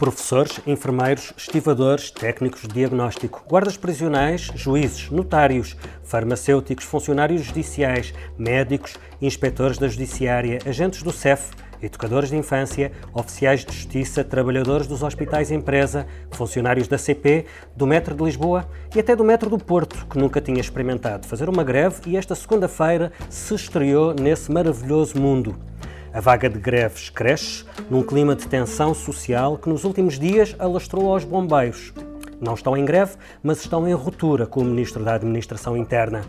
Professores, enfermeiros, estivadores, técnicos de diagnóstico, guardas prisionais, juízes, notários, farmacêuticos, funcionários judiciais, médicos, inspectores da Judiciária, agentes do CEF, educadores de infância, oficiais de justiça, trabalhadores dos hospitais empresa, funcionários da CP, do Metro de Lisboa e até do Metro do Porto, que nunca tinha experimentado fazer uma greve e esta segunda-feira se estreou nesse maravilhoso mundo. A vaga de greves cresce num clima de tensão social que nos últimos dias alastrou aos bombeiros. Não estão em greve, mas estão em ruptura com o Ministro da Administração Interna.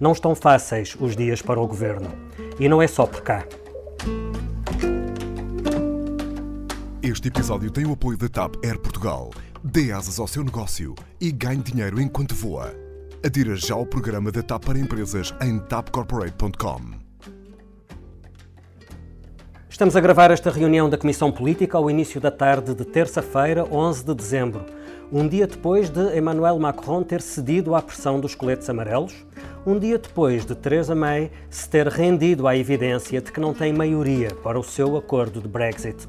Não estão fáceis os dias para o governo. E não é só por cá. Este episódio tem o apoio da TAP Air Portugal. Dê asas ao seu negócio e ganhe dinheiro enquanto voa. Adira já ao programa da TAP para empresas em tapcorporate.com. Estamos a gravar esta reunião da Comissão Política ao início da tarde de terça-feira, 11 de dezembro, um dia depois de Emmanuel Macron ter cedido à pressão dos coletes amarelos, um dia depois de Theresa May se ter rendido à evidência de que não tem maioria para o seu acordo de Brexit.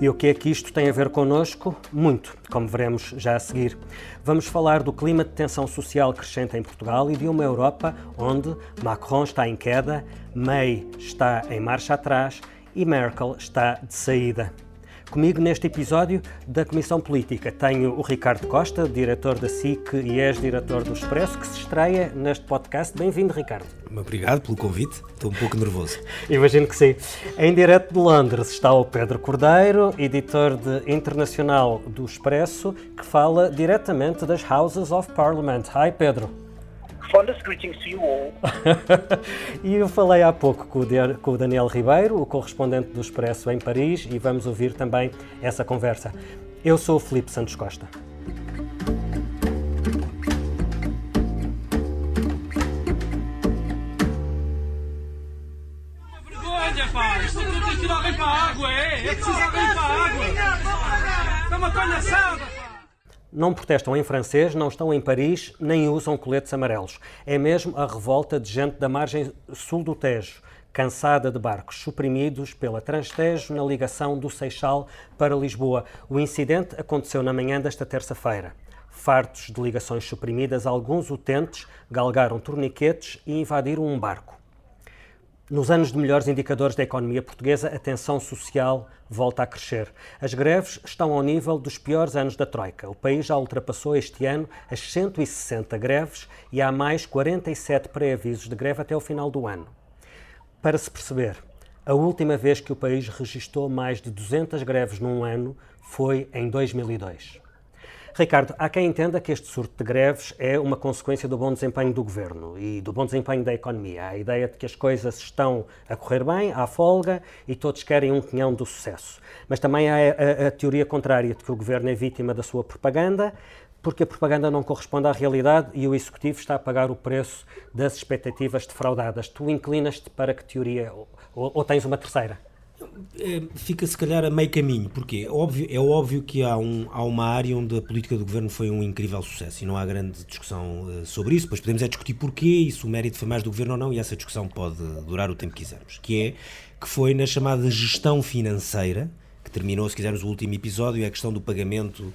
E o que é que isto tem a ver connosco? Muito, como veremos já a seguir. Vamos falar do clima de tensão social crescente em Portugal e de uma Europa onde Macron está em queda, May está em marcha atrás e Merkel está de saída. Comigo neste episódio da Comissão Política tenho o Ricardo Costa, diretor da SIC e ex-diretor do Expresso, que se estreia neste podcast. Bem-vindo, Ricardo. Obrigado pelo convite, estou um pouco nervoso. Imagino que sim. Em direto de Londres está o Pedro Cordeiro, editor de internacional do Expresso, que fala diretamente das Houses of Parliament. Hi, Pedro fondest greetings to you all. e eu falei há pouco com o, com o Daniel Ribeiro, o correspondente do Expresso em Paris, e vamos ouvir também essa conversa. Eu sou o Felipe Santos Costa. tem que ir alguém para a água, é? É preciso alguém para a água! É uma palhaçada! Não protestam em francês, não estão em Paris, nem usam coletes amarelos. É mesmo a revolta de gente da margem sul do Tejo, cansada de barcos suprimidos pela Transtejo na ligação do Seixal para Lisboa. O incidente aconteceu na manhã desta terça-feira. Fartos de ligações suprimidas, alguns utentes galgaram torniquetes e invadiram um barco. Nos anos de melhores indicadores da economia portuguesa, a tensão social volta a crescer. As greves estão ao nível dos piores anos da Troika. O país já ultrapassou este ano as 160 greves e há mais 47 pré-avisos de greve até o final do ano. Para se perceber, a última vez que o país registrou mais de 200 greves num ano foi em 2002. Ricardo, há quem entenda que este surto de greves é uma consequência do bom desempenho do governo e do bom desempenho da economia. Há a ideia de que as coisas estão a correr bem, há folga e todos querem um quinhão do sucesso. Mas também há a, a, a teoria contrária de que o governo é vítima da sua propaganda, porque a propaganda não corresponde à realidade e o executivo está a pagar o preço das expectativas defraudadas. Tu inclinas-te para que teoria ou, ou tens uma terceira? É, fica se calhar a meio caminho, porque é óbvio, é óbvio que há, um, há uma área onde a política do governo foi um incrível sucesso e não há grande discussão uh, sobre isso. Depois podemos é discutir porquê e se o mérito foi mais do governo ou não, e essa discussão pode durar o tempo que quisermos. Que é que foi na chamada gestão financeira, que terminou, se quisermos, o último episódio, é a questão do pagamento uh,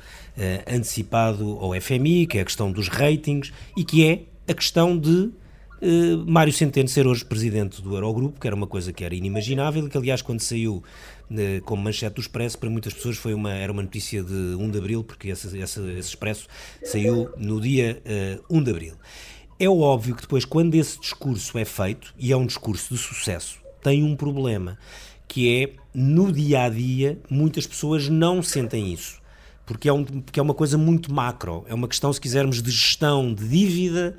antecipado ao FMI, que é a questão dos ratings e que é a questão de Uh, Mário Centeno ser hoje presidente do Eurogrupo, que era uma coisa que era inimaginável e que, aliás, quando saiu uh, como manchete do Expresso, para muitas pessoas foi uma, era uma notícia de 1 de Abril, porque esse, esse, esse Expresso saiu no dia uh, eh, 1 de Abril. É óbvio que depois, quando esse discurso é feito, e é um discurso de sucesso, tem um problema, que é, no dia a dia, muitas pessoas não sentem isso porque é, um, porque é uma coisa muito macro, é uma questão, se quisermos, de gestão de dívida,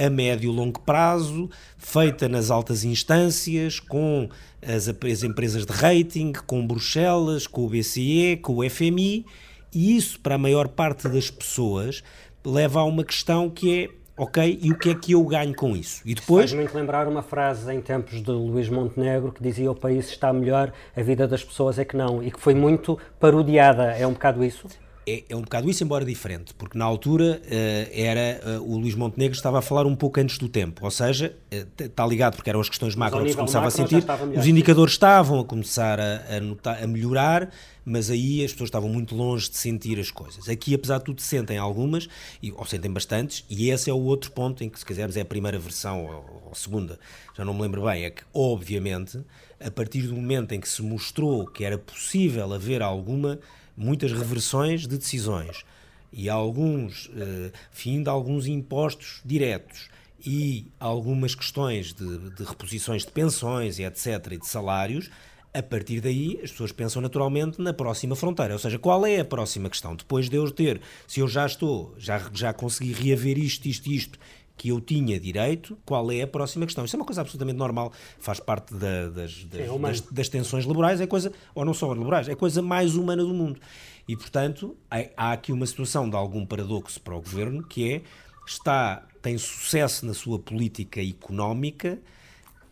a médio e longo prazo, feita nas altas instâncias, com as, as empresas de rating, com Bruxelas, com o BCE, com o FMI, e isso, para a maior parte das pessoas, leva a uma questão que é ok, e o que é que eu ganho com isso? E depois... Faz muito lembrar uma frase em tempos de Luís Montenegro que dizia o país está melhor, a vida das pessoas é que não, e que foi muito parodiada, é um bocado isso? É, é, um bocado isso, embora diferente, porque na altura uh, era uh, o Luís Montenegro estava a falar um pouco antes do tempo, ou seja, está ligado porque eram as questões macro que se começava a sentir, os indicadores estavam a começar a, a, notar, a, melhorar, mas aí as pessoas estavam muito longe de sentir as coisas. Aqui, apesar de tudo, sentem algumas, e, ou sentem bastantes, e esse é o outro ponto em que, se quisermos, é a primeira versão ou, ou a segunda, já não me lembro bem, é que, obviamente, a partir do momento em que se mostrou que era possível haver alguma muitas reversões de decisões e alguns, eh, fim de alguns impostos diretos e algumas questões de, de reposições de pensões e etc. e de salários, a partir daí as pessoas pensam naturalmente na próxima fronteira. Ou seja, qual é a próxima questão? Depois de eu ter, se eu já estou, já, já consegui reaver isto, isto, isto que eu tinha direito, qual é a próxima questão. Isso é uma coisa absolutamente normal, faz parte da, das, das, é das, das, tensões laborais, é coisa, ou não só laborais, é a coisa mais humana do mundo. E, portanto, há aqui uma situação de algum paradoxo para o governo, que é, está, tem sucesso na sua política económica,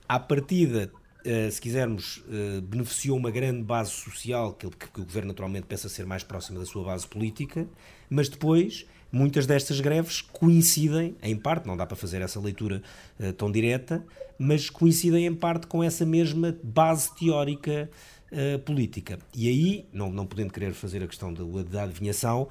à partida se quisermos, uh, beneficiou uma grande base social, que, que, o governo naturalmente pensa ser mais próxima da sua base política, mas depois muitas destas greves coincidem, em parte, não dá para fazer essa leitura uh, tão direta, mas coincidem em parte com essa mesma base teórica uh, política. E aí, não, não podendo querer fazer a questão da, da adivinhação,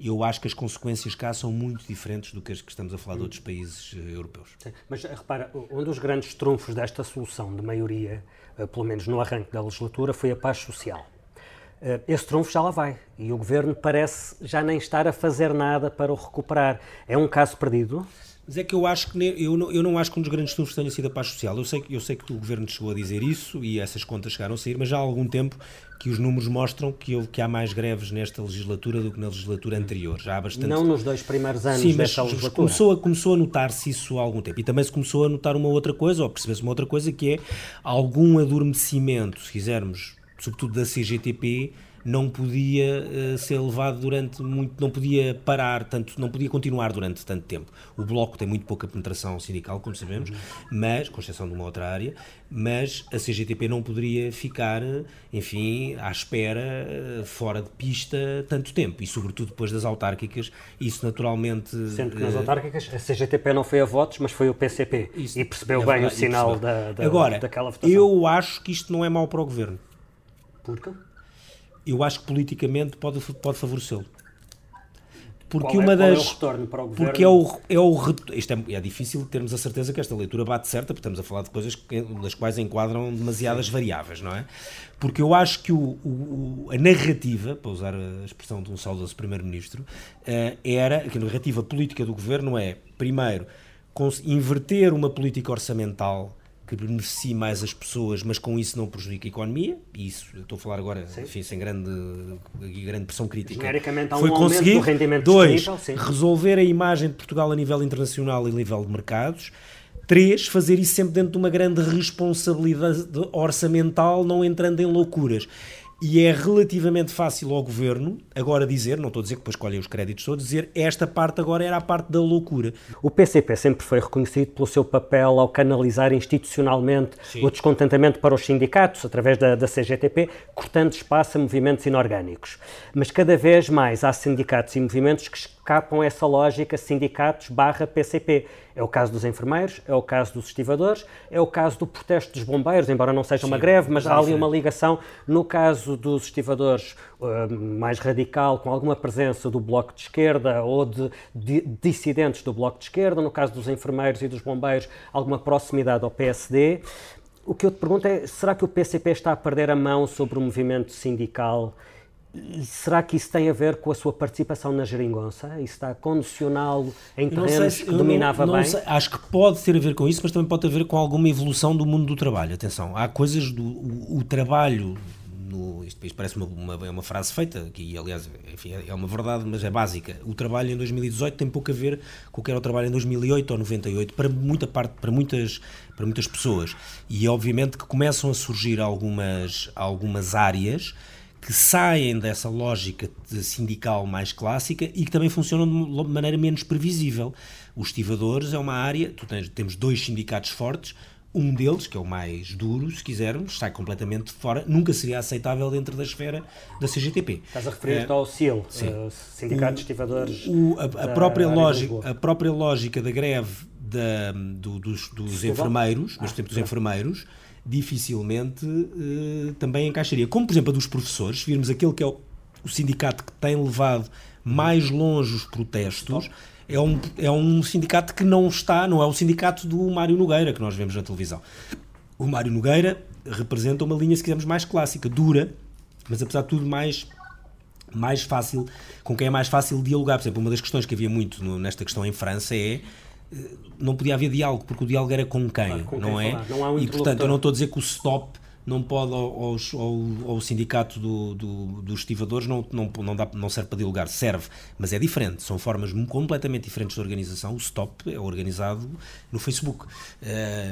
eu acho que as consequências cá são muito diferentes do que as que estamos a falar de outros países uh, europeus. Sim, mas repara, um dos grandes trunfos desta solução de maioria, pelo menos no arranque da legislatura, foi a paz social. Eh, esse trunfo já lá vai e o governo parece já nem estar a fazer nada para o recuperar. É um caso perdido? Mas é que eu acho que eu não, eu não acho que um dos grandes trunfos tenha sido a paz social. Eu sei, eu sei que o governo chegou a dizer isso e essas contas chegaram a sair, mas já há algum tempo que os números mostram que, houve, que há mais greves nesta legislatura do que na legislatura anterior. Já há bastante. Não nos dois primeiros anos Sim, desta legislatura. Começou a, começou a notar-se isso há algum tempo. E também se começou a notar uma outra coisa, ou perceber-se uma outra coisa, que é algum adormecimento, se quisermos, sobretudo da CGTP não podia uh, ser levado durante muito, não podia parar tanto, não podia continuar durante tanto tempo. O Bloco tem muito pouca penetração sindical, como sabemos, mas, com exceção de uma outra área, mas a CGTP não poderia ficar, enfim, à espera, uh, fora de pista, tanto tempo, e sobretudo depois das autárquicas, isso naturalmente... Sendo que nas uh, autárquicas a CGTP não foi a votos, mas foi o PCP, isso, e percebeu é bem verdade, o sinal da, da, Agora, daquela votação. eu acho que isto não é mau para o Governo. Porquê? Eu acho que politicamente pode, pode favorecê-lo. Porque é, uma das. É o retorno para o governo? Porque é o. É o isto é, é difícil termos a certeza que esta leitura bate certa, porque estamos a falar de coisas que, nas quais enquadram demasiadas variáveis, não é? Porque eu acho que o, o, a narrativa, para usar a expressão de um saudoso Primeiro-Ministro, uh, era. que a narrativa política do governo é, primeiro, inverter uma política orçamental que beneficie mais as pessoas, mas com isso não prejudica a economia, e isso, estou a falar agora, enfim, sem grande, grande pressão crítica. Genericamente há um foi conseguir, rendimento dois, resolver a imagem de Portugal a nível internacional e a nível de mercados, Três, fazer isso sempre dentro de uma grande responsabilidade orçamental, não entrando em loucuras. E é relativamente fácil ao governo agora dizer, não estou a dizer que depois escolhem os créditos todos, dizer esta parte agora era a parte da loucura. O PCP sempre foi reconhecido pelo seu papel ao canalizar institucionalmente Sim. o descontentamento para os sindicatos, através da, da CGTP, cortando espaço a movimentos inorgânicos. Mas cada vez mais há sindicatos e movimentos que escapam essa lógica sindicatos barra PCP. É o caso dos enfermeiros, é o caso dos estivadores, é o caso do protesto dos bombeiros, embora não seja Sim, uma greve, mas há ali uma ligação. No caso dos estivadores, uh, mais radical, com alguma presença do Bloco de Esquerda ou de, de, dissidentes do Bloco de Esquerda. No caso dos enfermeiros e dos bombeiros, alguma proximidade ao PSD. O que eu te pergunto é: será que o PCP está a perder a mão sobre o movimento sindical? E será que isso tem a ver com a sua participação na geringonça? Isso está a condicioná-lo em terrenos se, que dominava não, não bem? Sei, acho que pode ter a ver com isso, mas também pode ter a ver com alguma evolução do mundo do trabalho. Atenção, há coisas do o, o trabalho no, isto, isto parece uma, uma, é uma, frase feita, que aliás enfim, é uma verdade, mas é básica. O trabalho em 2018 tem pouco a ver com o que era o trabalho em 2008 ou 98, para muita parte, para muitas, para muitas pessoas. E obviamente que começam a surgir algumas, algumas áreas que saem dessa lógica sindical mais clássica e que também funcionam de maneira menos previsível. Os estivadores é uma área, tens, temos dois sindicatos fortes, Um deles, que é o mais duro, se quisermos, sai completamente fora, nunca seria aceitável dentro da esfera da CGTP. Estás a referir-te ao CIL, uh, Sindicato de Estivadores. O, a, a, própria lógica, a própria lógica da greve da, do, dos, dos enfermeiros, mas, por exemplo, dos enfermeiros, dificilmente uh, também encaixaria. Como, por exemplo, a dos professores, se virmos aquele que é o, o sindicato que tem levado mais longe os protestos, é um, é um sindicato que não está, não é o sindicato do Mário Nogueira que nós vemos na televisão. O Mário Nogueira representa uma linha, se quisermos, mais clássica, dura, mas apesar de tudo mais mais fácil, com quem é mais fácil dialogar. Por exemplo, uma das questões que havia muito no, nesta questão em França é não podia haver diálogo, porque o diálogo era com quem, ah, com não quem é? Não um e portanto eu não estou a dizer que o stop não pode aos, ao, ao sindicato do, do, dos estivadores não, não, não, dá, não serve para dialogar, serve, mas é diferente, são formas completamente diferentes de organização. O STOP é organizado no Facebook uh,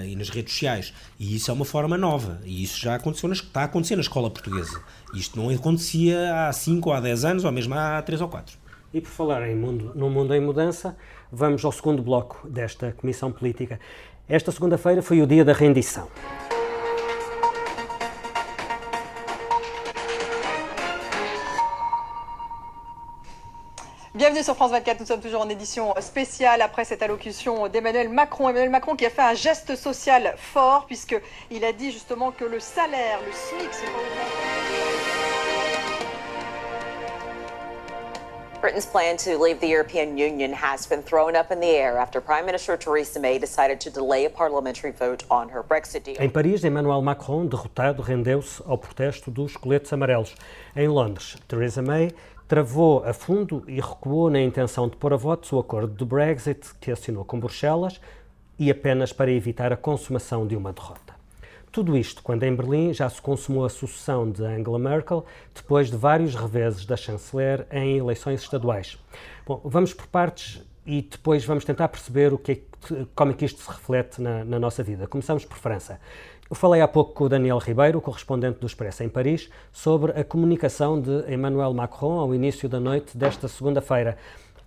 e nas redes sociais, e isso é uma forma nova, e isso já aconteceu na, está a acontecer na escola portuguesa. Isto não acontecia há 5 ou há 10 anos, ou mesmo há 3 ou 4. E por falar em mundo, no mundo em mudança, vamos ao segundo bloco desta Comissão Política. Esta segunda-feira foi o dia da rendição. Bienvenue sur France 24, nous sommes toujours en édition spéciale après cette allocution d'Emmanuel Macron. Emmanuel Macron qui a fait un geste social fort puisqu'il a dit justement que le salaire, le SMIC, Britain's plan to leave the European Union has been thrown up in the air after Prime Minister Theresa May decided to delay a parliamentary vote on her Brexit deal. Em Paris, Emmanuel Macron, derrotado, rendeu-se ao protesto dos coletes amarelos. Em Londres, Theresa May travou a fundo e recuou na intenção de pôr a votos o acordo do Brexit que assinou com Bruxelas e apenas para evitar a consumação de uma derrota. Tudo isto quando em Berlim já se consumou a sucessão de Angela Merkel depois de vários reveses da chanceler em eleições estaduais. Bom, vamos por partes e depois vamos tentar perceber o que é, como é que isto se reflete na, na nossa vida. Começamos por França. Eu falei há pouco com o Daniel Ribeiro, correspondente do Expresso em Paris, sobre a comunicação de Emmanuel Macron ao início da noite desta segunda-feira.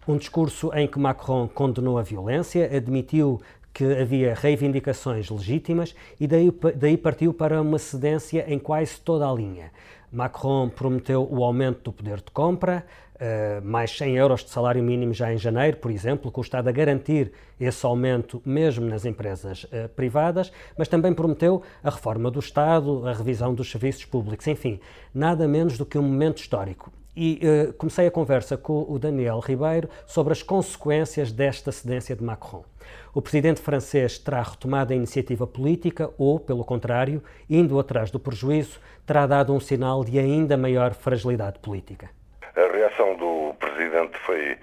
Um discurso em que Macron condenou a violência, admitiu que havia reivindicações legítimas e daí, daí partiu para uma cedência em quase toda a linha. Macron prometeu o aumento do poder de compra, uh, mais 100 euros de salário mínimo já em janeiro, por exemplo, com o Estado a garantir esse aumento mesmo nas empresas uh, privadas, mas também prometeu a reforma do Estado, a revisão dos serviços públicos, enfim, nada menos do que um momento histórico. E uh, comecei a conversa com o Daniel Ribeiro sobre as consequências desta cedência de Macron. O presidente francês terá retomado a iniciativa política ou, pelo contrário, indo atrás do prejuízo, terá dado um sinal de ainda maior fragilidade política? A reação do presidente foi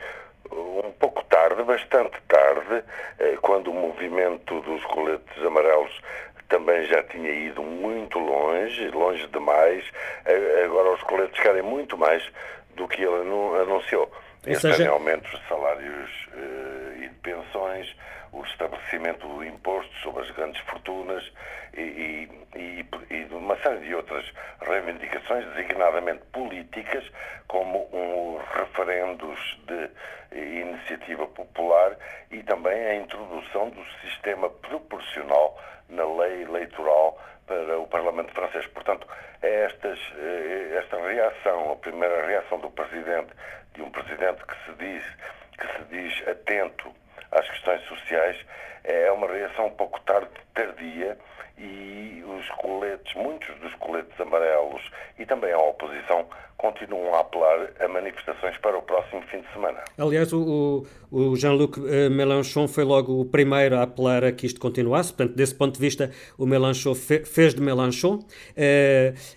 um pouco tarde, bastante tarde, eh, quando o movimento dos coletes amarelos também já tinha ido muito longe, longe demais. Agora os coletes querem muito mais do que ele anunciou. Eles seja... aumentos de salários uh, e de pensões, o estabelecimento do imposto sobre as grandes fortunas e, e, e, de uma série de outras reivindicações, designadamente políticas, como um referendos de iniciativa popular e também a introdução do sistema proporcional na lei eleitoral para o Parlamento francês. Portanto, é estas, eh, esta reação, a primeira reação do Presidente, de um Presidente que se diz, que se diz atento às questões sociais, é uma reação um pouco tarde, tardia, e os coletes, muitos dos coletes amarelos e também a oposição continuam a apelar a manifestações para o próximo fim de semana. Aliás, o, o Jean-Luc eh, Mélenchon foi logo o primeiro a apelar a que isto continuasse, portanto, desse ponto de vista, o Mélenchon fe, fez de Mélenchon uh,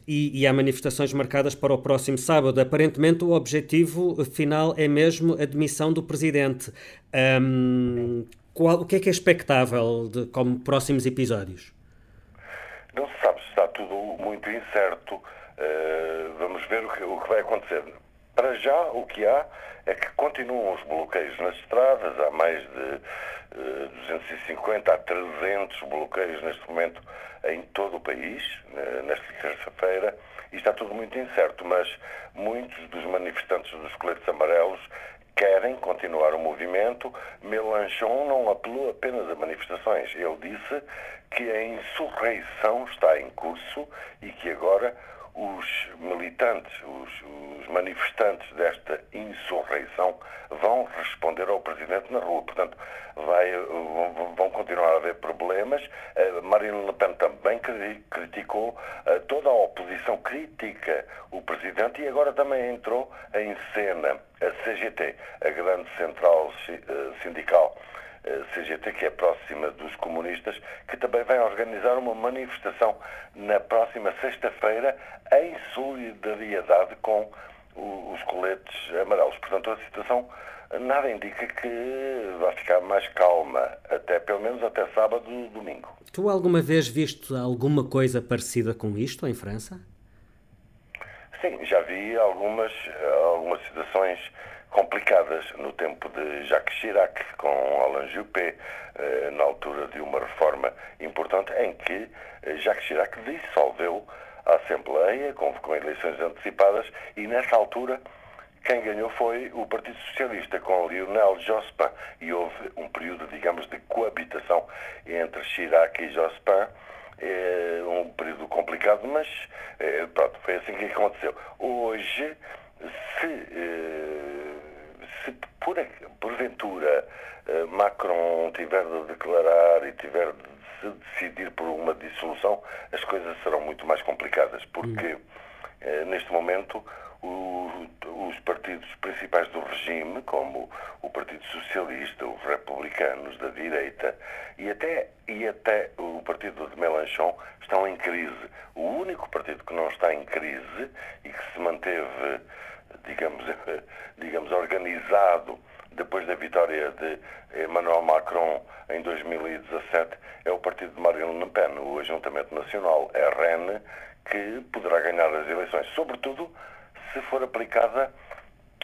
e, e há manifestações marcadas para o próximo sábado. Aparentemente, o objetivo final é mesmo a demissão do presidente. Um, qual, o que é que é expectável de, como próximos episódios? Não se sabe, está tudo muito incerto. Uh, vamos ver o que, o que vai acontecer. Para já, o que há é que continuam os bloqueios nas estradas, há mais de uh, eh, 250 a 300 bloqueios neste momento em todo o país, uh, nesta terça-feira, e está tudo muito incerto, mas muitos dos manifestantes dos coletes amarelos querem continuar o movimento. Mélenchon não apelou apenas a manifestações. Ele disse que a insurreição está em curso e que agora os militantes, os, os, manifestantes desta insurreição vão responder ao Presidente na rua. Portanto, vai, vão continuar a haver problemas. Uh, Marine Le Pen também criticou, uh, toda a oposição crítica o Presidente e agora também entrou em cena a CGT, a grande central uh, sindical CGT, que é próxima dos comunistas, que também vai organizar uma manifestação na próxima sexta-feira em solidariedade com os coletes amarelos. Portanto, a situação nada indica que vai ficar mais calma, até pelo menos até sábado e domingo. Tu alguma vez viste alguma coisa parecida com isto em França? Sim, já vi algumas, algumas situações complicadas no tempo de Jacques Chirac, com Alain Juppé, eh, na altura de uma reforma importante em que eh, Jacques Chirac dissolveu a Assembleia, convocou eleições antecipadas e nessa altura quem ganhou foi o Partido Socialista com Lionel Jospin e houve um período, digamos, de coabitação entre Chirac e Jospin, é um período complicado, mas é, pronto, foi assim que aconteceu. Hoje, se se por, porventura eh, Macron tiver de declarar e tiver de se decidir por uma dissolução, as coisas serão muito mais complicadas, porque hum. neste momento os partidos principais do regime, como o Partido Socialista, os republicanos da direita e até, e até o partido de Mélenchon, estão em crise. O único partido que não está em crise e que se manteve digamos, digamos, organizado depois da vitória de Emmanuel Macron em 2017 é o partido de Marine Le Pen, o Ajuntamento Nacional, RN, que poderá ganhar as eleições, sobretudo se for aplicada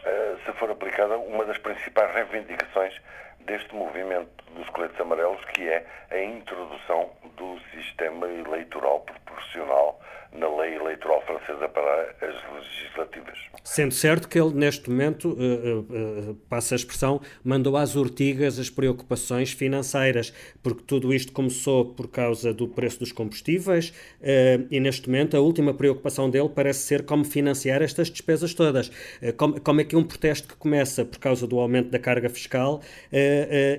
eh, se for aplicada uma das principais reivindicações deste movimento dos coletes amarelos, que é a introdução do sistema eleitoral proporcional na lei eleitoral francesa para as legislativas. Sendo certo que ele, neste momento, uh, uh, uh, passa a expressão, mandou às ortigas as preocupações financeiras, porque tudo isto começou por causa do preço dos combustíveis e, neste momento, a última preocupação dele parece ser como financiar estas despesas todas. Como, como, é que um protesto que começa por causa do aumento da carga fiscal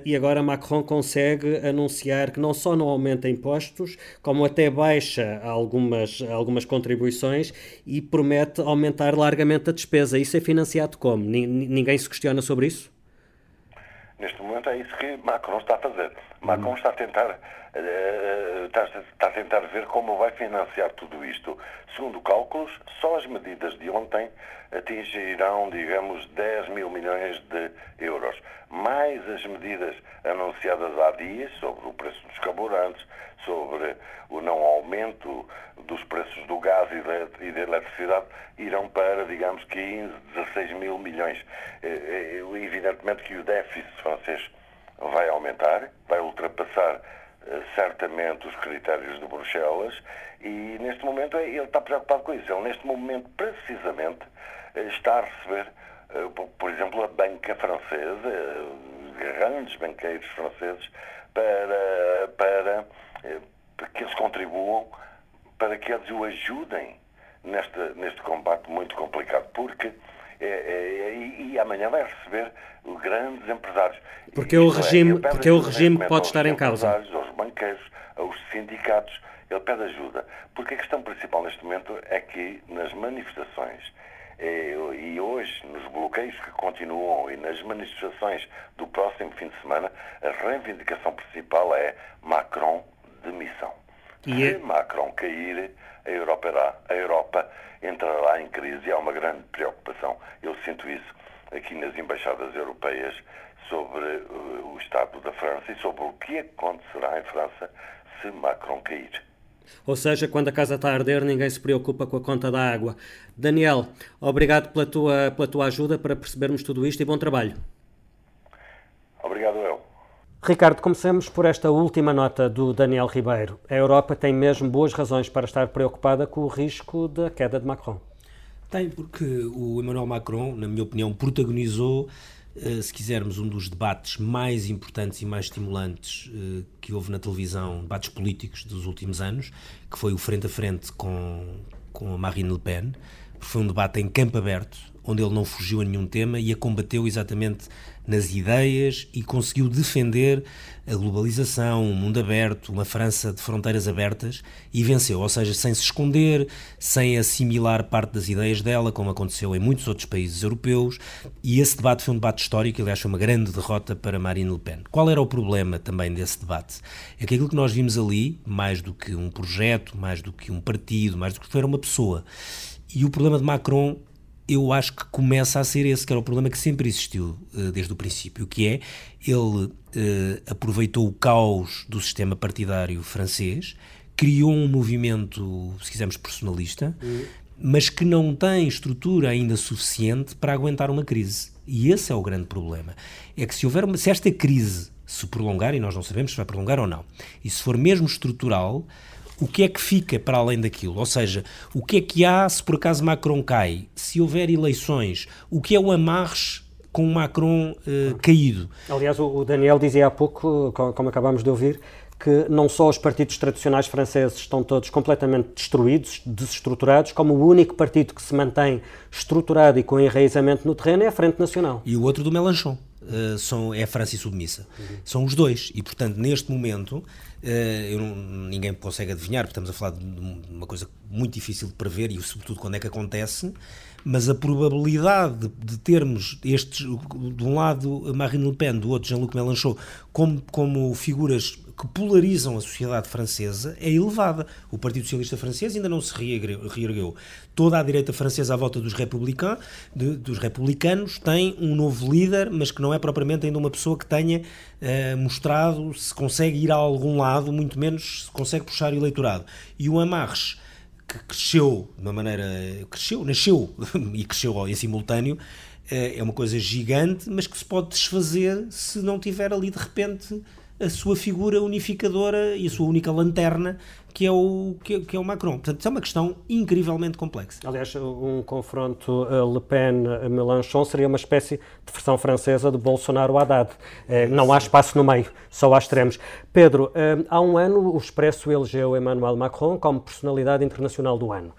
e agora Macron consegue anunciar que não só não aumenta impostos, como até baixa algumas, algumas contribuições e promete aumentar largamente a despesa. Isso é financiado como? Ninguém se questiona sobre isso? Neste momento é isso que Macron está a fazer. Macron hum. está a tentar uh, está, está, a tentar ver como vai financiar tudo isto. Segundo cálculos, só as medidas de ontem atingirão, digamos, 10 mil milhões de euros. Mais as medidas anunciadas há dias sobre o preço dos carburantes, sobre o não aumento dos preços do gás e da eletricidade, irão para, digamos, 15, 16 mil milhões. Eh, eh, evidentemente que o déficit francês vai aumentar, vai ultrapassar eh, certamente os critérios de Bruxelas e neste momento ele está preocupado com isso. Ele neste momento precisamente está a receber, por exemplo, a banca francesa, grandes banqueiros franceses, para, para para que eles contribuam, para que eles o ajudem neste, neste combate muito complicado, porque é, é, e, e, amanhã vai receber grandes empresários. Porque o regime, é, porque o regime pode estar em causa. Aos banqueiros, aos sindicatos, ele pede ajuda. Porque a questão principal neste momento é que nas manifestações é, e hoje, nos bloqueios que continuam e nas manifestações do próximo fim de semana, a reivindicação principal é Macron demissão. E Se é... Macron cair, a Europa, irá, a Europa entrará em crise e há uma grande preocupação. Eu sinto isso aqui nas embaixadas europeias sobre uh, o estado da França e sobre o que acontecerá em França se Macron cair. Ou seja, quando a casa está a arder, ninguém se preocupa com a conta da água. Daniel, obrigado pela tua, pela tua ajuda para percebermos tudo isto e bom trabalho. Obrigado, eu. Ricardo, comecemos por esta última nota do Daniel Ribeiro. A Europa tem mesmo boas razões para estar preocupada com o risco da queda de Macron. Tem, porque o Emmanuel Macron, na minha opinião, protagonizou eh, se quisermos, um dos debates mais importantes e mais estimulantes eh, que houve na televisão, debates políticos dos últimos anos, que foi o frente a frente com, com a Marine Le Pen. Foi um debate em campo aberto, onde ele não fugiu a nenhum tema e a combateu exatamente nas ideias e conseguiu defender a globalização, um mundo aberto, uma França de fronteiras abertas e venceu, ou seja, sem se esconder, sem assimilar parte das ideias dela, como aconteceu em muitos outros países europeus. E esse debate foi um debate histórico, aliás, foi uma grande derrota para Marine Le Pen. Qual era o problema também desse debate? É que aquilo que nós vimos ali, mais do que um projeto, mais do que um partido, mais do que foi uma pessoa. E o problema de Macron eu acho que começa a ser esse que era o problema que sempre existiu uh, desde o princípio, que é ele uh, aproveitou o caos do sistema partidário francês, criou um movimento, se quisermos, personalista, uhum. mas que não tem estrutura ainda suficiente para aguentar uma crise. E esse é o grande problema. É que se houver uma, se esta crise se prolongar, e nós não sabemos se vai prolongar ou não, e se for mesmo estrutural, o que é que fica para além daquilo? Ou seja, o que é que há se por acaso Macron cai? Se houver eleições, o que é o amarres com Macron uh, caído? Aliás, o Daniel dizia há pouco, como acabámos de ouvir, que não só os partidos tradicionais franceses estão todos completamente destruídos, desestruturados, como o único partido que se mantém estruturado e com enraizamento no terreno é a Frente Nacional. E o outro do Mélenchon. Uh, são, é a França submissa. Uhum. São os dois. E, portanto, neste momento, uh, não, ninguém consegue adivinhar, porque estamos a falar de uma coisa muito difícil de prever e, sobretudo, quando é que acontece. Mas a probabilidade de, de termos estes, de um lado Marine Le Pen, do outro Jean-Luc Mélenchon, como, como figuras que polarizam a sociedade francesa é elevada. O Partido Socialista Francês ainda não se reergueu. Toda a direita francesa à volta dos, republican, de, dos republicanos tem um novo líder, mas que não é propriamente ainda uma pessoa que tenha uh, mostrado se consegue ir a algum lado, muito menos se consegue puxar o eleitorado. E o Amarres, que cresceu de uma maneira. cresceu, nasceu e cresceu em simultâneo, eh, é uma coisa gigante, mas que se pode desfazer se não tiver ali de repente a sua figura unificadora e a sua única lanterna, que é o, que é, que é o Macron. Portanto, é uma questão incrivelmente complexa. Aliás, um confronto eh, Le Pen-Mélenchon seria uma espécie de versão francesa de Bolsonaro-Haddad. Eh, não há espaço no meio, só há extremos. Pedro, eh, há um ano o Expresso elegeu Emmanuel Macron como personalidade internacional do ano.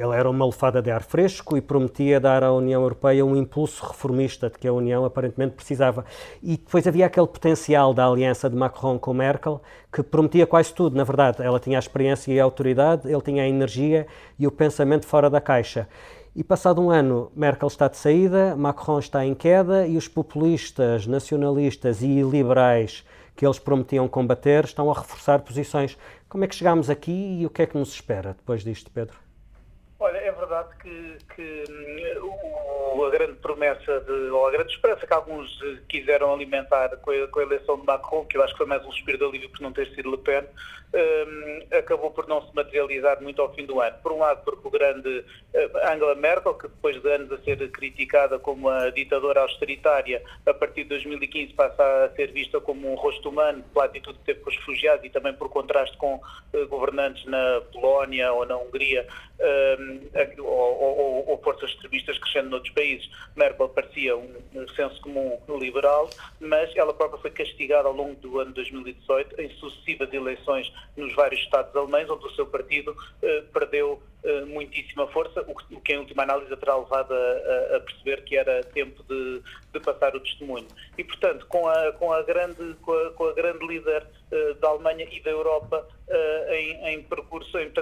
Ele era uma lefada de ar fresco e prometia dar à União Europeia um impulso reformista de que a União aparentemente precisava. E depois havia aquele potencial da aliança de Macron com Merkel que prometia quase tudo, na verdade. Ela tinha a experiência e a autoridade, ele tinha a energia e o pensamento fora da caixa. E passado um ano, Merkel está de saída, Macron está em queda e os populistas, nacionalistas e liberais que eles prometiam combater estão a reforçar posições. Como é que chegámos aqui e o que é que nos espera depois disto, Pedro? Olha, é verdade que, que o, a grande promessa, de, ou a grande esperança que alguns quiseram alimentar com a, com a eleição de Macron, que eu acho que foi mais um suspiro de alívio por não ter sido Le Pen, um, acabou por não se materializar muito ao fim do ano. Por um lado, porque o grande uh, Angela Merkel, que depois de anos a ser criticada como uma ditadora austeritária, a partir de 2015 passa a ser vista como um rosto humano pela atitude que teve com os refugiados e também por contraste com uh, governantes na Polónia ou na Hungria um, ou, ou, ou, forças extremistas crescendo noutros países. Merkel parecia um, um senso comum liberal, mas ela própria foi castigada ao longo do ano 2018 em sucessivas eleições nos vários estados alemães, onde o seu partido uh, perdeu uh, muitíssima força, o que, em última análise terá levado a, a, perceber que era tempo de, de, passar o testemunho. E, portanto, com a, com a, grande, com a, com a grande líder uh, da Alemanha e da Europa em, em, percurso, em,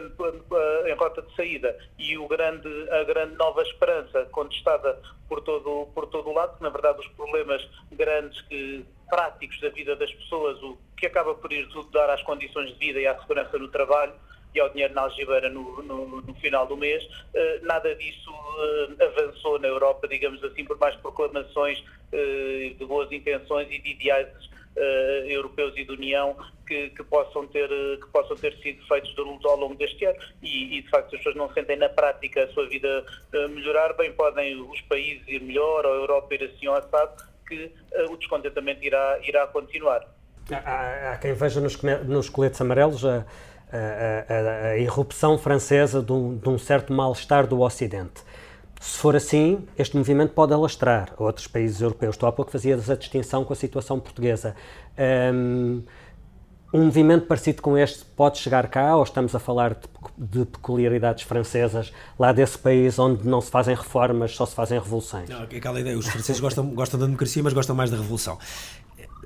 em, rota de saída, e o grande, a grande nova esperança contestada por todo, por todo o lado, que na verdade os problemas grandes que práticos da vida das pessoas, o que acaba por ir tudo dar às condições de vida e à segurança no trabalho e ao dinheiro na algibeira no, no, no final do mês. Uh, nada disso uh, avançou na Europa, digamos assim, por mais proclamações uh, de boas intenções e de ideais europeus e de União que, que, possam ter, que possam ter sido feitos ao longo deste ano. E, e, de facto, as pessoas não sentem na prática a sua vida melhorar, bem podem os países ir melhor, ou a Europa ir assim ao assado, que o descontentamento irá, irá continuar. Há, há quem veja nos, nos coletes amarelos a, a, a irrupção francesa de um, de um certo mal-estar do Ocidente. Se for assim, este movimento pode alastrar outros países europeus. Estou há pouco fazias a distinção com a situação portuguesa. Um, um movimento parecido com este pode chegar cá ou estamos a falar de, de, peculiaridades francesas lá desse país onde não se fazem reformas, só se fazem revoluções? Não, aquela ideia, os franceses gostam, gostam da democracia, mas gostam mais da revolução.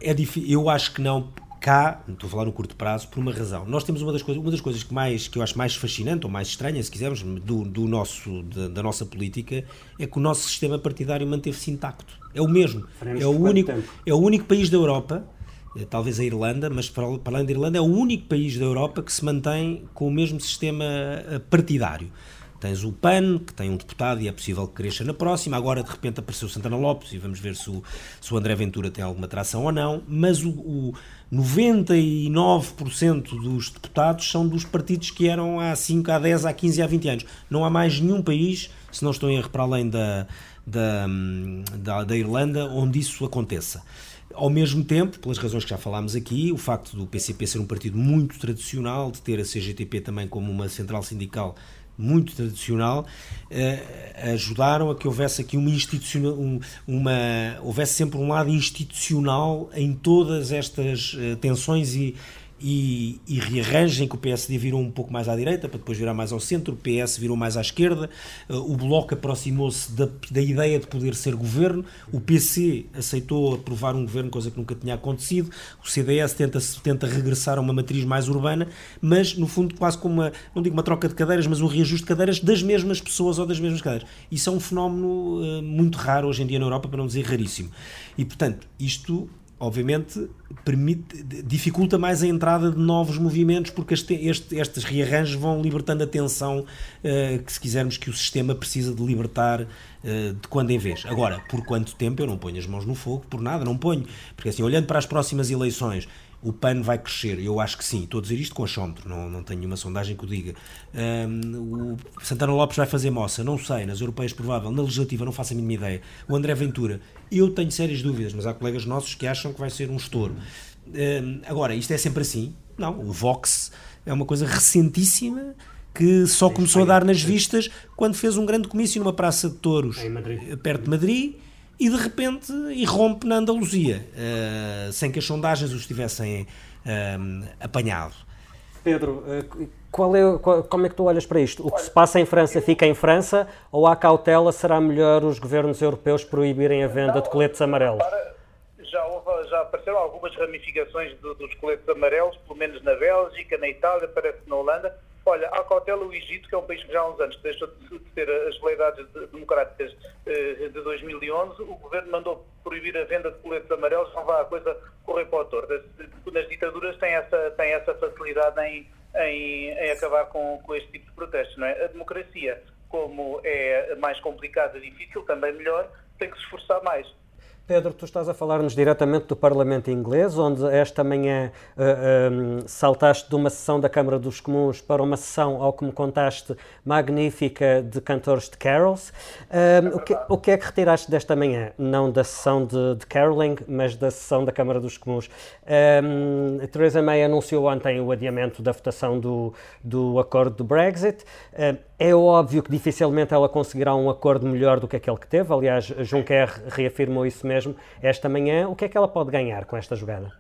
É eu acho que não cá, estou a falar no curto prazo, por uma razão. Nós temos uma das coisas, uma das coisas que, mais, que eu acho mais fascinante, ou mais estranha, se quisermos, do, do nosso, da, da, nossa política, é que o nosso sistema partidário manteve-se intacto. É o mesmo. É o, único, é o único país da Europa eh, talvez a Irlanda, mas para, além da Irlanda é o único país da Europa que se mantém com o mesmo sistema eh, partidário. Tens o PAN, que tem um deputado e é possível que cresça na próxima. Agora, de repente, apareceu o Santana Lopes e vamos ver se o, se o André Ventura tem alguma atração ou não. Mas o, o 99% dos deputados são dos partidos que eram há 5, há 10, há 15, há 20 anos. Não há mais nenhum país, se não estou em erro, para além da, da, da, da Irlanda, onde isso aconteça. Ao mesmo tempo, pelas razões que já falámos aqui, o facto do PCP ser um partido muito tradicional, de ter a CGTP também como uma central sindical muito tradicional, eh, ajudaram a que houvesse aqui uma institucional, um, uma, houvesse sempre um lado institucional em todas estas eh, tensões e, e, e rearranjem que o PSD virou um pouco mais à direita para depois virar mais ao centro, o PS virou mais à esquerda, eh, o Bloco aproximou-se da, da ideia de poder ser governo, o PC aceitou aprovar um governo, coisa que nunca tinha acontecido, o CDS tenta, tenta regressar a uma matriz mais urbana, mas no fundo quase como uma, não digo uma troca de cadeiras, mas um reajuste de cadeiras das mesmas pessoas ou das mesmas cadeiras. Isso é um fenómeno uh, muito raro hoje em dia na Europa, para não dizer raríssimo. E portanto, isto obviamente permite, dificulta mais a entrada de novos movimentos porque este, este, estes rearranjos vão libertando a tensão uh, que se quisermos que o sistema precisa de libertar uh, de quando em vez. Agora, por quanto tempo eu não ponho as mãos no fogo, por nada, não ponho, porque assim, olhando para as próximas eleições o PAN vai crescer? Eu acho que sim. Estou a dizer isto com achómetro, não, não tenho nenhuma sondagem que o diga. Um, o Santana Lopes vai fazer moça? Não sei. Nas europeias, provável. Na legislativa, não faço a mínima ideia. O André Ventura, eu tenho sérias dúvidas, mas há colegas nossos que acham que vai ser um estouro. Um, agora, isto é sempre assim? Não. O Vox é uma coisa recentíssima que só começou a dar nas vistas quando fez um grande comício numa praça de touros perto de Madrid e de repente irrompe na Andaluzia, uh, sem que as sondagens os tivessem uh, apanhado. Pedro, uh, qual é, qual, como é que tu olhas para isto? O que se passa em França fica em França ou há cautela? Será melhor os governos europeus proibirem a venda de coletes amarelos? Já, houve, já apareceram algumas ramificações do, dos coletes amarelos, pelo menos na Bélgica, na Itália, parece que na Holanda Olha, à cautela o Egito, que é um país que já há uns anos deixou de ter as lealdades democráticas eh, de 2011, o governo mandou proibir a venda de coletes amarelos, não vá a coisa correr para o torto. Nas ditaduras tem essa, tem essa facilidade em, em, em acabar com, com este tipo de protestos. Não é? A democracia, como é mais complicada difícil, também melhor, tem que se esforçar mais. Pedro, tu estás a falar-nos diretamente do Parlamento Inglês, onde esta manhã uh, eh, um, ehm, saltaste de uma sessão da Câmara dos Comuns para uma sessão, ao que me contaste, magnífica de cantores de carols. Ehm, o, que, o, que, é que retiraste desta manhã? Não da sessão de, de caroling, mas da sessão da Câmara dos Comuns. Um, ehm, Theresa May anunciou ontem o adiamento da votação do, do acordo do Brexit. É óbvio que dificilmente ela conseguirá um acordo melhor do que aquele que teve. Aliás, Juncker reafirmou isso mesmo esta manhã. O que é que ela pode ganhar com esta jogada?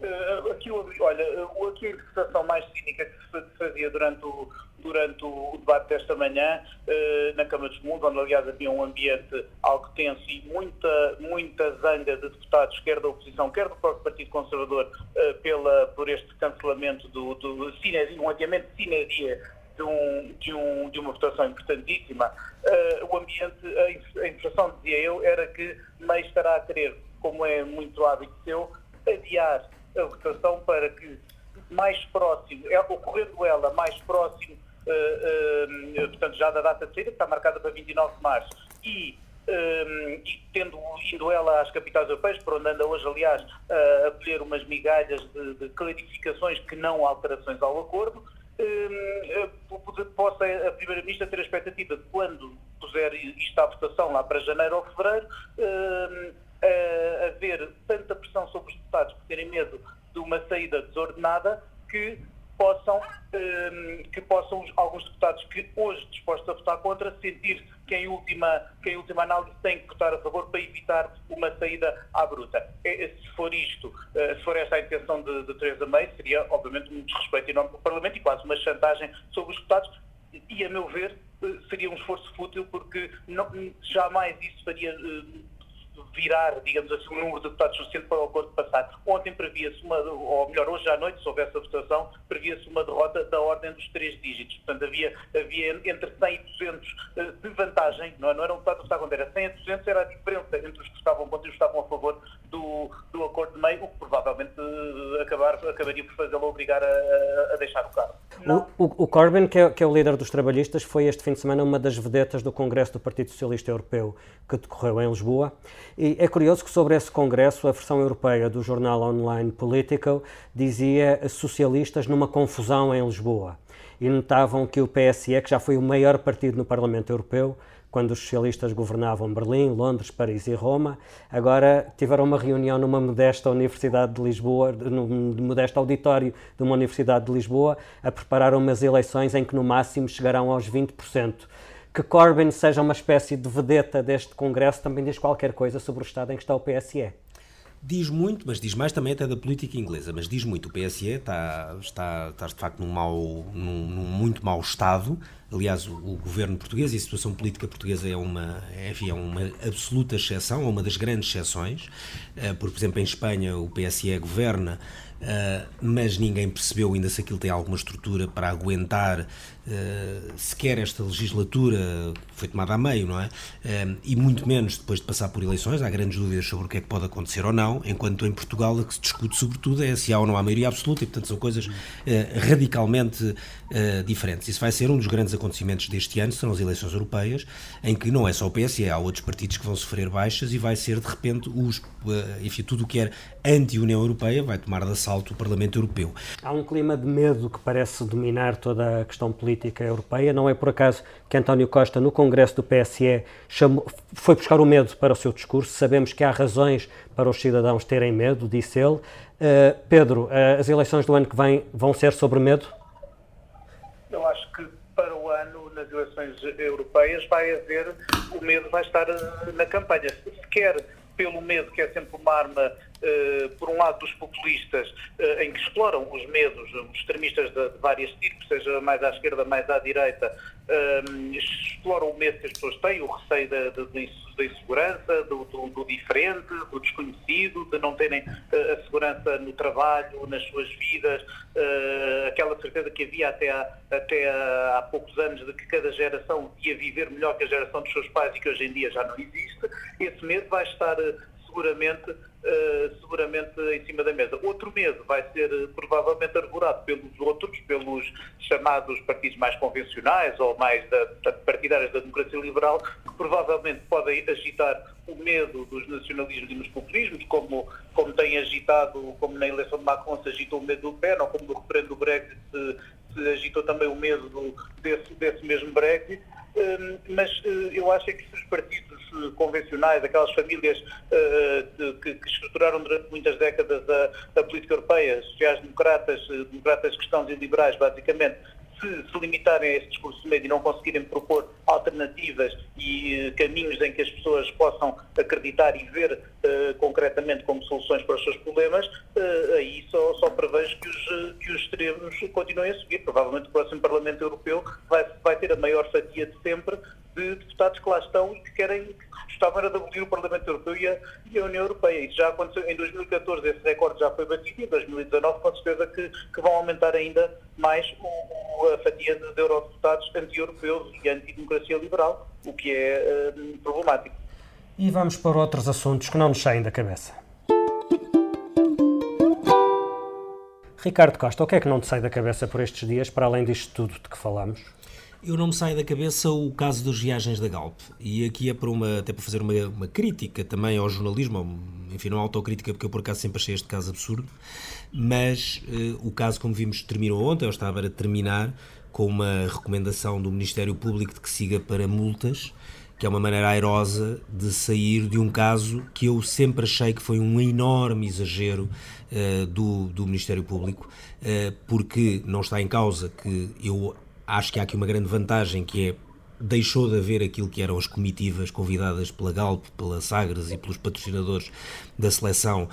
Uh, aqui, olha, aqui a interpretação mais cínica que se fazia durante o, durante o debate desta manhã uh, na Câmara dos Comuns, onde aliás havia um ambiente algo tenso e muita, muita zanga de deputados, quer da oposição, quer do próprio Partido Conservador, uh, pela, por este cancelamento do, do um adiamento de sinaria de, um, de, um, de uma votação importantíssima, uh, o ambiente, a, impressão, dizia eu, era que May estará a querer, como é muito hábito seu, adiar a votação para que mais próximo, é, ocorrendo ela mais próximo, uh, uh, portanto já da data de saída, que está marcada para 29 de março, e um, e tendo indo ela às capitais europeias, por onde anda hoje, aliás, a colher umas migalhas de, de clarificações que não alterações ao acordo, possa a Primeira-Ministra ter a expectativa de quando puser isto à votação lá para janeiro ou fevereiro, hum, haver tanta pressão sobre os deputados por terem medo de uma saída desordenada que possam, hum, que possam alguns deputados que hoje dispostos a votar contra sentir que em última, que em última análise têm que votar a favor para evitar uma saída à bruta. É, se for isto, eh, se for esta a intenção de, de Teresa May, seria obviamente um desrespeito enorme para o Parlamento e quase uma chantagem sobre os deputados e, a meu ver, eh, seria um esforço fútil porque não, jamais isso faria virar, digamos assim, um número de deputados suficiente para o acordo passar. Ontem previa-se uma, ou melhor, hoje à noite, se houvesse a votação, previa-se uma derrota da ordem dos três dígitos. Portanto, havia, havia entre 100 e 200 eh, de vantagem, não, é? não era um deputado que estava contra, era 100 e 200 era a diferença entre os que estavam contra e os que estavam a favor do, do acordo de meio, o que provavelmente eh, acabar, acabaria por fazê-lo obrigar a, a, deixar o cargo. O, o, o, Corbyn, que é, que é o líder dos trabalhistas, foi este fim de semana uma das vedetas do Congresso do Partido Socialista Europeu que decorreu em Lisboa e é curioso que sobre esse congresso, a versão europeia do jornal online Politico dizia socialistas numa confusão em Lisboa. E notavam que o PSE, que já foi o maior partido no Parlamento Europeu, quando os socialistas governavam Berlim, Londres, Paris e Roma, agora tiveram uma reunião numa modesta Universidade de Lisboa, num modesto auditório de uma Universidade de Lisboa, a preparar umas eleições em que no máximo chegarão aos 20% que Corbyn seja uma espécie de vedeta deste Congresso também diz qualquer coisa sobre o estado em que está o PSE. Diz muito, mas diz mais também até da política inglesa, mas diz muito. O PSE está, está, está de facto num, mau, num, num muito mau estado. Aliás, o, o, governo português e a situação política portuguesa é uma, enfim, é uma absoluta exceção, é uma das grandes exceções. Eh, porque, por exemplo, em Espanha o PSE governa Uh, mas ninguém percebeu ainda se aquilo tem alguma estrutura para aguentar uh, sequer esta legislatura foi tomada a meio, não é? Uh, e muito menos depois de passar por eleições, há grandes dúvidas sobre o que é que pode acontecer ou não, enquanto em Portugal a que se discute sobretudo é se há ou não há maioria absoluta e portanto são coisas radicalmente diferentes. Isso vai ser um dos grandes acontecimentos deste ano, serão as eleições europeias, em que não é só o PSE, há outros partidos que vão sofrer baixas e vai ser de repente os, enfim, tudo o que era anti-União Europeia vai tomar de assalto o Parlamento Europeu. Há um clima de medo que parece dominar toda a questão política europeia. Não é por acaso que António Costa, no Congresso do PSE, chamou, foi buscar o medo para o seu discurso. Sabemos que há razões para os cidadãos terem medo, disse ele. Uh, Pedro, uh, as eleições do ano que vem vão ser sobre medo? Eu acho que para o ano, nas eleições europeias, vai haver, o medo vai estar eh, na campanha. Se quer pelo medo, que é sempre uma arma por um lado, dos populistas, eh, em que exploram os medos, os extremistas de, várias tipos, seja mais à esquerda, mais à direita, eh, exploram o medo que as pessoas têm, o receio da, insegurança, do, do, do, diferente, do desconhecido, de não terem a segurança no trabalho, nas suas vidas, aquela certeza que havia até, há, até há poucos anos de que cada geração ia viver melhor que a geração dos seus pais e que hoje em dia já não existe. Esse medo vai estar seguramente uh, seguramente em cima da mesa. Outro medo vai ser uh, provavelmente arvorado pelos outros, pelos chamados partidos mais convencionais ou mais da, partidários da democracia liberal, que provavelmente podem agitar o medo dos nacionalismos e dos populismos, como, como tem agitado, como na eleição de Macron se agitou o medo do PEN, ou como no referendo do Brexit se, se agitou também o medo do, desse, desse mesmo Brexit. Um, mas uh, eu acho é que se os partidos convencionais, aquelas famílias uh, que, estruturaram durante muitas décadas a, política europeia, sociais-democratas, eh, democratas cristãos e liberais, basicamente, se se limitarem a esse discurso médio e não conseguirem propor alternativas e uh, caminhos em que as pessoas possam acreditar e ver uh, concretamente como soluções para os seus problemas, uh, aí só, só prevejo que os, que os extremos continuem a subir. Provavelmente o próximo Parlamento Europeu vai, vai ter a maior fatia de sempre de deputados que lá estão e que querem que gostavam era de abolir o Parlamento Europeu e a, e a, União Europeia. Isso já aconteceu em 2014, esse recorde já foi batido e em 2019 com certeza que, que vão aumentar ainda mais o, a fatia de, de eurodeputados anti-europeus e anti-democracia liberal, o que é uh, problemático. E vamos para outros assuntos que não nos saem da cabeça. Ricardo Costa, o que é que não te sai da cabeça por estes dias, para além disto tudo de que falamos? Eu não me sai da cabeça o caso das viagens da Galp. E aqui é para uma, até para fazer uma, uma crítica também ao jornalismo, enfim, não autocrítica, porque eu por acaso sempre achei este caso absurdo. Mas uh, o caso, como vimos, terminou ontem, eu estava a terminar com uma recomendação do Ministério Público de que siga para multas, que é uma maneira airosa de sair de um caso que eu sempre achei que foi um enorme exagero uh, do, do Ministério Público, uh, porque não está em causa que eu acho que há aqui uma grande vantagem que é deixou de haver aquilo que eram as comitivas convidadas pela Galp, pela Sagres e pelos patrocinadores da seleção uh,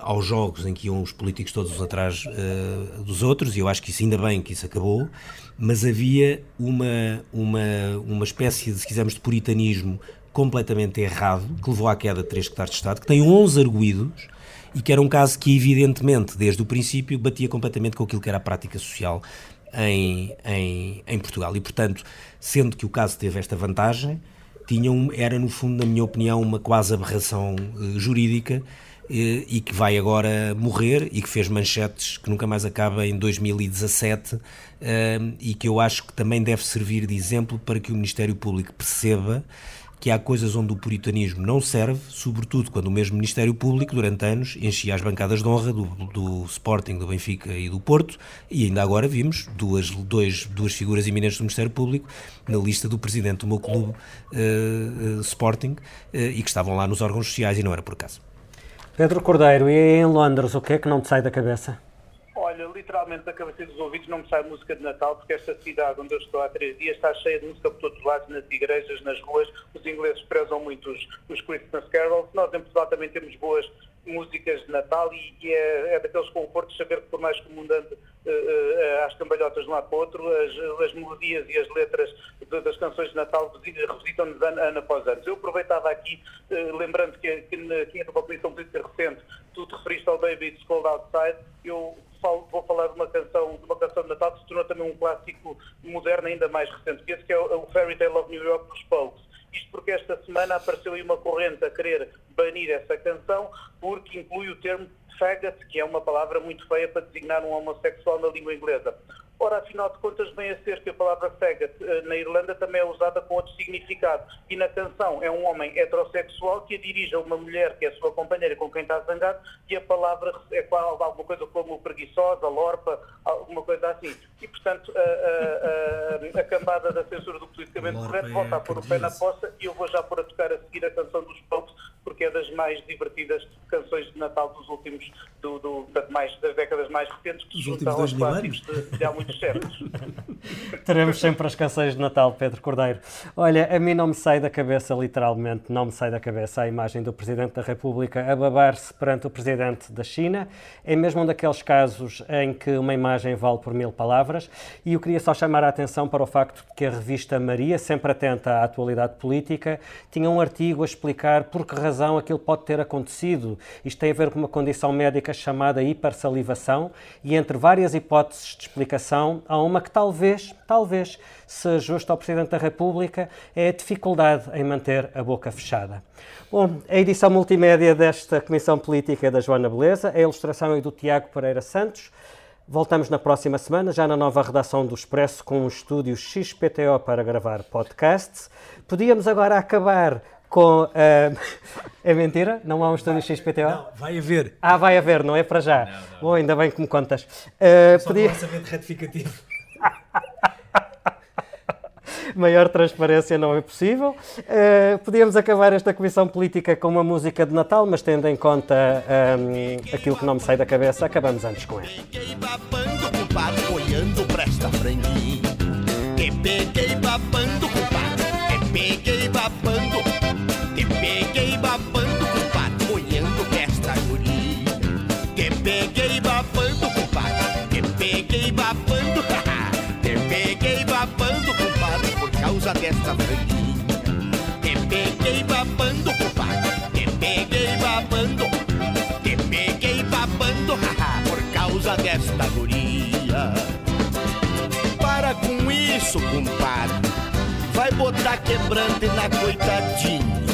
aos jogos em que iam os políticos todos atrás uh, dos outros, e eu acho que isso ainda bem que isso acabou, mas havia uma, uma, uma espécie de, se quisermos, de puritanismo completamente errado, que levou à queda de três secretários de Estado, que tem 11 arguídos, e que era um caso que, evidentemente, desde o princípio, batia completamente com aquilo que era a prática social em, em, em Portugal. E, portanto, sendo que o caso teve esta vantagem, tinha um, era, no fundo, na minha opinião, uma quase aberração uh, jurídica uh, e que vai agora morrer e que fez manchetes que nunca mais acaba em 2017 uh, e que eu acho que também deve servir de exemplo para que o Ministério Público perceba que há coisas onde o puritanismo não serve, sobretudo quando o mesmo Ministério Público, durante anos, enchia as bancadas de honra do, do Sporting, do Benfica e do Porto, e ainda agora vimos duas, dois, duas figuras eminentes do Ministério Público na lista do presidente do meu clube uh, uh, Sporting uh, e que estavam lá nos órgãos sociais e não era por acaso. Pedro Cordeiro, e em Londres, o que é que não te sai da cabeça? Olha, literalmente da cabeça dos ouvidos não me sai música de Natal, porque esta cidade onde eu estou há três dias está cheia de música por todos os lados, nas igrejas, nas ruas. Os ingleses prezam muito os, os Christmas carols. Nós em Portugal também temos boas músicas de Natal e, e é, é, daqueles confortos saber que por mais que o mundo ande uh, uh, às cambalhotas de um lado para o outro, as, as melodias e as letras de, das canções de Natal revisitam-nos ano, ano, após ano. Eu aproveitava aqui, uh, lembrando que, que, que numa comissão política recente, tu te referiste ao Baby It's Cold Outside, eu falo, vou falar de uma canção, de uma canção de Natal que se tornou também um clássico moderno ainda mais recente, que esse que é o, o Fairy Tale of New York dos Pokes. Isto porque esta semana apareceu aí uma corrente a querer banir essa canção porque inclui o termo faggot, que é uma palavra muito feia para designar um homossexual na língua inglesa. Ora, afinal de contas, vem a ser que a palavra faggot eh, na Irlanda também é usada com outro significado. E na canção é um homem heterossexual que a dirige a uma mulher que é sua companheira com quem está zangado e a palavra é alguma coisa como preguiçosa, lorpa, alguma coisa assim. E, portanto, a, a, a, a cambada da censura do politicamente correto volta a pôr o pé na poça e eu vou já pôr a tocar a seguir a canção dos Popes porque é das mais divertidas canções de Natal dos últimos, do, do, mais, das décadas mais recentes, que se juntam aos clássicos de, de há muitos séculos. Teremos sempre as canções de Natal, Pedro Cordeiro. Olha, a mim não me sai da cabeça, literalmente, não me sai da cabeça a imagem do Presidente da República a babar-se perante o Presidente da China. É mesmo um daqueles casos em que uma imagem vale por mil palavras. E eu queria só chamar a atenção para o facto de que a revista Maria, sempre atenta à atualidade política, tinha um artigo a explicar por que razão razão aquilo pode ter acontecido. Isto tem a ver com uma condição médica chamada hipersalivação e entre várias hipóteses de explicação, há uma que talvez, talvez, se ajuste ao Presidente da República, é a dificuldade em manter a boca fechada. Bom, a edição multimédia desta Comissão Política é da Joana Beleza, a ilustração é do Tiago Pereira Santos. Voltamos na próxima semana, já na nova redação do Expresso, com um estúdio XPTO para gravar podcasts. Podíamos agora acabar com. Uh, é mentira? Não há um estúdio XPTO? Não, vai haver. Ah, vai haver, não é para já. Não, não, Bom, ainda bem que me contas. Uh, Só podia... um lançamento retificativo. Maior transparência não é possível. Uh, podíamos acabar esta comissão política com uma música de Natal, mas tendo em conta um, aquilo que não me sai da cabeça, acabamos antes com ela. olhando para esta franguinha. peguei babando, compadre. peguei babando. Causa desta franquinha. Te peguei babando, compadre. Te peguei babando. Te peguei babando, haha, por causa desta guria. Para com isso, compadre. Vai botar quebrante na coitadinha.